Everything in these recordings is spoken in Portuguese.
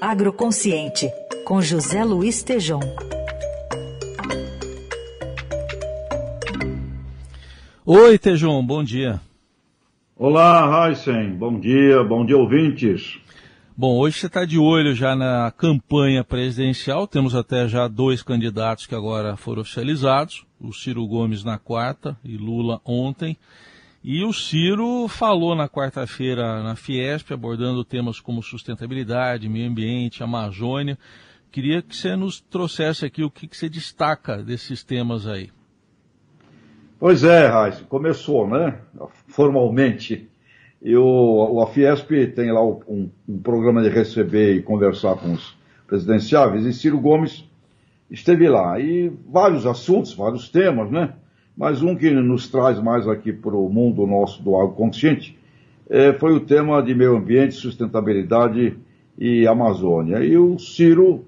Agroconsciente, com José Luiz Tejom. Oi, Tejom, bom dia. Olá, Heisen, bom dia, bom dia, ouvintes. Bom, hoje você está de olho já na campanha presidencial, temos até já dois candidatos que agora foram oficializados, o Ciro Gomes na quarta e Lula ontem. E o Ciro falou na quarta-feira na Fiesp, abordando temas como sustentabilidade, meio ambiente, Amazônia. Queria que você nos trouxesse aqui o que, que você destaca desses temas aí. Pois é, Raiz, começou, né? Formalmente. Eu, a Fiesp tem lá um, um, programa de receber e conversar com os presidenciáveis, e Ciro Gomes esteve lá. E vários assuntos, vários temas, né? Mas um que nos traz mais aqui para o mundo nosso do agroconsciente é, foi o tema de meio ambiente, sustentabilidade e Amazônia. E o Ciro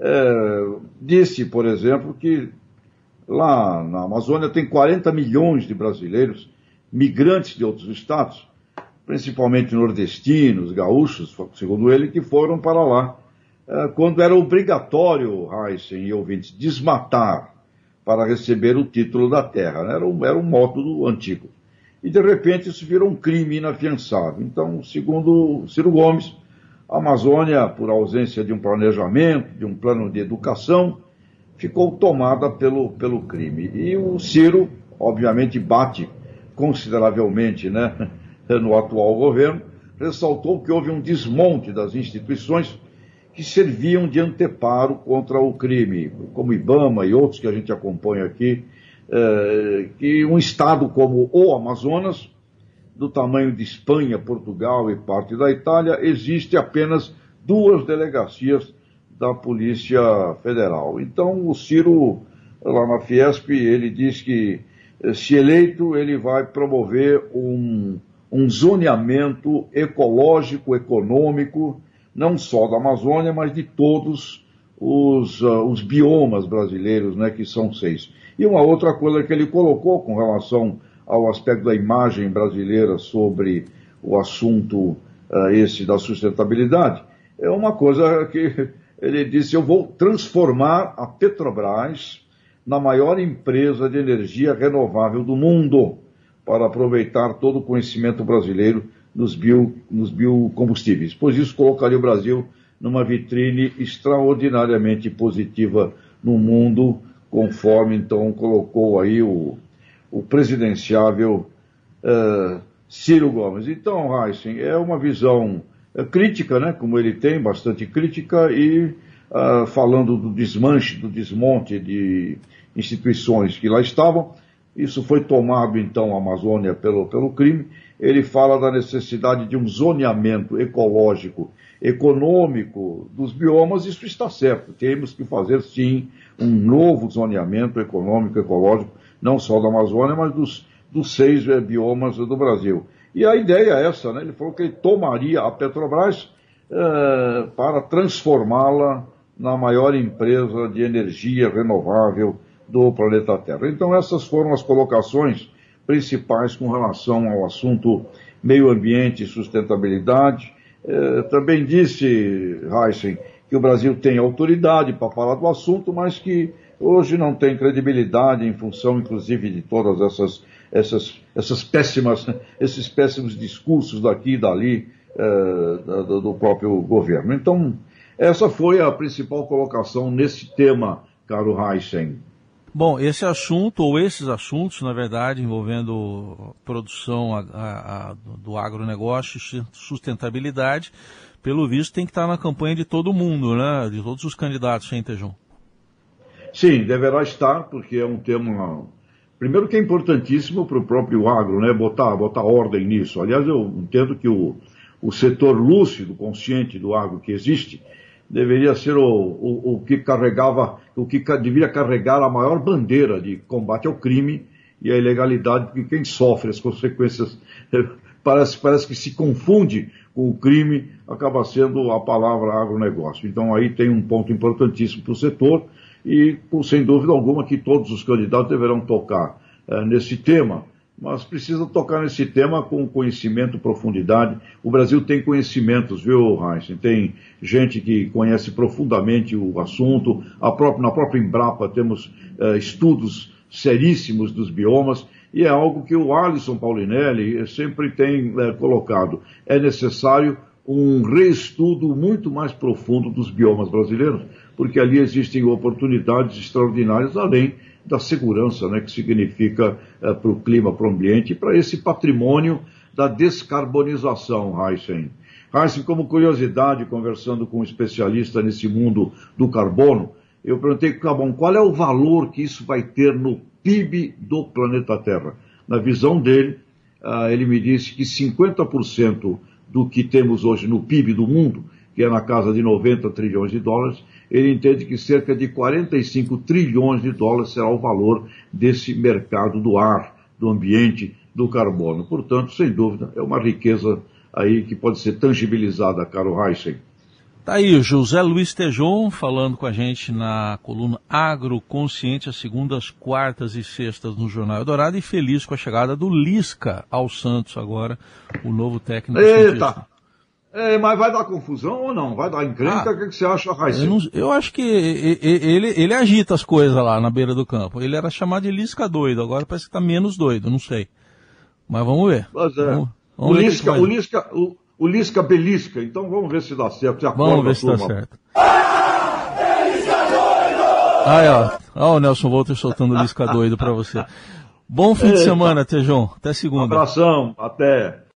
é, disse, por exemplo, que lá na Amazônia tem 40 milhões de brasileiros, migrantes de outros estados, principalmente nordestinos, gaúchos, segundo ele, que foram para lá é, quando era obrigatório, Heisen e ouvintes, desmatar para receber o título da terra. Né? Era, um, era um método antigo. E de repente isso virou um crime inafiançável. Então, segundo Ciro Gomes, a Amazônia, por ausência de um planejamento, de um plano de educação, ficou tomada pelo, pelo crime. E o Ciro, obviamente, bate consideravelmente né, no atual governo, ressaltou que houve um desmonte das instituições que serviam de anteparo contra o crime, como Ibama e outros que a gente acompanha aqui, é, que um estado como o Amazonas, do tamanho de Espanha, Portugal e parte da Itália, existe apenas duas delegacias da Polícia Federal. Então, o Ciro, lá na Fiesp, ele diz que, eh, se eleito, ele vai promover um, um zoneamento ecológico, econômico, não só da Amazônia, mas de todos os, uh, os biomas brasileiros, né, que são seis. E uma outra coisa que ele colocou com relação ao aspecto da imagem brasileira sobre o assunto uh, esse da sustentabilidade, é uma coisa que ele disse, eu vou transformar a Petrobras na maior empresa de energia renovável do mundo para aproveitar todo o conhecimento brasileiro nos, bio, nos biocombustíveis, pois isso colocaria o Brasil numa vitrine extraordinariamente positiva no mundo, conforme então colocou aí o, o presidenciável uh, Ciro Gomes. Então, Heisen, é uma visão uh, crítica, né, como ele tem, bastante crítica, e uh, falando do desmanche, do desmonte de instituições que lá estavam, isso foi tomado então a Amazônia pelo, pelo crime, ele fala da necessidade de um zoneamento ecológico, econômico dos biomas, isso está certo. Temos que fazer, sim, um novo zoneamento econômico, ecológico, não só da Amazônia, mas dos, dos seis é, biomas do Brasil. E a ideia é essa, né? Ele falou que ele tomaria a Petrobras é, para transformá-la na maior empresa de energia renovável do planeta Terra. Então essas foram as colocações principais com relação ao assunto meio ambiente e sustentabilidade. É, também disse Heisen que o Brasil tem autoridade para falar do assunto, mas que hoje não tem credibilidade em função, inclusive, de todas essas, essas, essas péssimas, esses péssimos discursos daqui e dali é, do, do próprio governo. Então, essa foi a principal colocação nesse tema, caro Heisen. Bom, esse assunto, ou esses assuntos, na verdade, envolvendo produção a, a, a, do agronegócio e sustentabilidade, pelo visto tem que estar na campanha de todo mundo, né? De todos os candidatos, hein, Tejão? Sim, deverá estar, porque é um tema. Primeiro que é importantíssimo para o próprio agro, né? Botar, botar ordem nisso. Aliás, eu entendo que o, o setor lúcido, consciente do agro que existe, deveria ser o, o, o que carregava, o que deveria carregar a maior bandeira de combate ao crime e à ilegalidade, porque quem sofre as consequências parece, parece que se confunde com o crime, acaba sendo a palavra agronegócio. Então aí tem um ponto importantíssimo para o setor e, sem dúvida alguma, que todos os candidatos deverão tocar eh, nesse tema mas precisa tocar nesse tema com conhecimento, profundidade. O Brasil tem conhecimentos, viu, Heinz? Tem gente que conhece profundamente o assunto. Própria, na própria Embrapa temos uh, estudos seríssimos dos biomas e é algo que o Alisson Paulinelli sempre tem uh, colocado. É necessário um reestudo muito mais profundo dos biomas brasileiros, porque ali existem oportunidades extraordinárias, além da segurança, né, que significa é, para o clima, para o ambiente, para esse patrimônio da descarbonização, Heisen. Heisen, como curiosidade, conversando com um especialista nesse mundo do carbono, eu perguntei, bom, qual é o valor que isso vai ter no PIB do planeta Terra? Na visão dele, uh, ele me disse que 50% do que temos hoje no PIB do mundo, que é na casa de 90 trilhões de dólares, ele entende que cerca de 45 trilhões de dólares será o valor desse mercado do ar, do ambiente, do carbono. Portanto, sem dúvida, é uma riqueza aí que pode ser tangibilizada, caro Heisen. Tá aí o José Luiz Tejon falando com a gente na coluna Agroconsciente, às segundas, quartas e sextas no Jornal Eldorado e feliz com a chegada do Lisca ao Santos agora, o novo técnico. Eita! Cientista. É, mas vai dar confusão ou não? Vai dar encrenca? Ah, o que, que, você acha, Raíssa? Eu, eu, acho que ele, ele agita as coisas lá na beira do campo. Ele era chamado de Lisca doido, agora parece que está menos doido, não sei. Mas vamos ver. Mas é. Vamos, vamos o, ver Lisca, o, Lisca, o, o Lisca belisca, então vamos ver se dá certo. Se vamos ver se dá certo. Aí, ó. Ó o Nelson Walter soltando Lisca doido para você. Bom fim Eita. de semana, Tejão. Até segunda. Um abração. Até.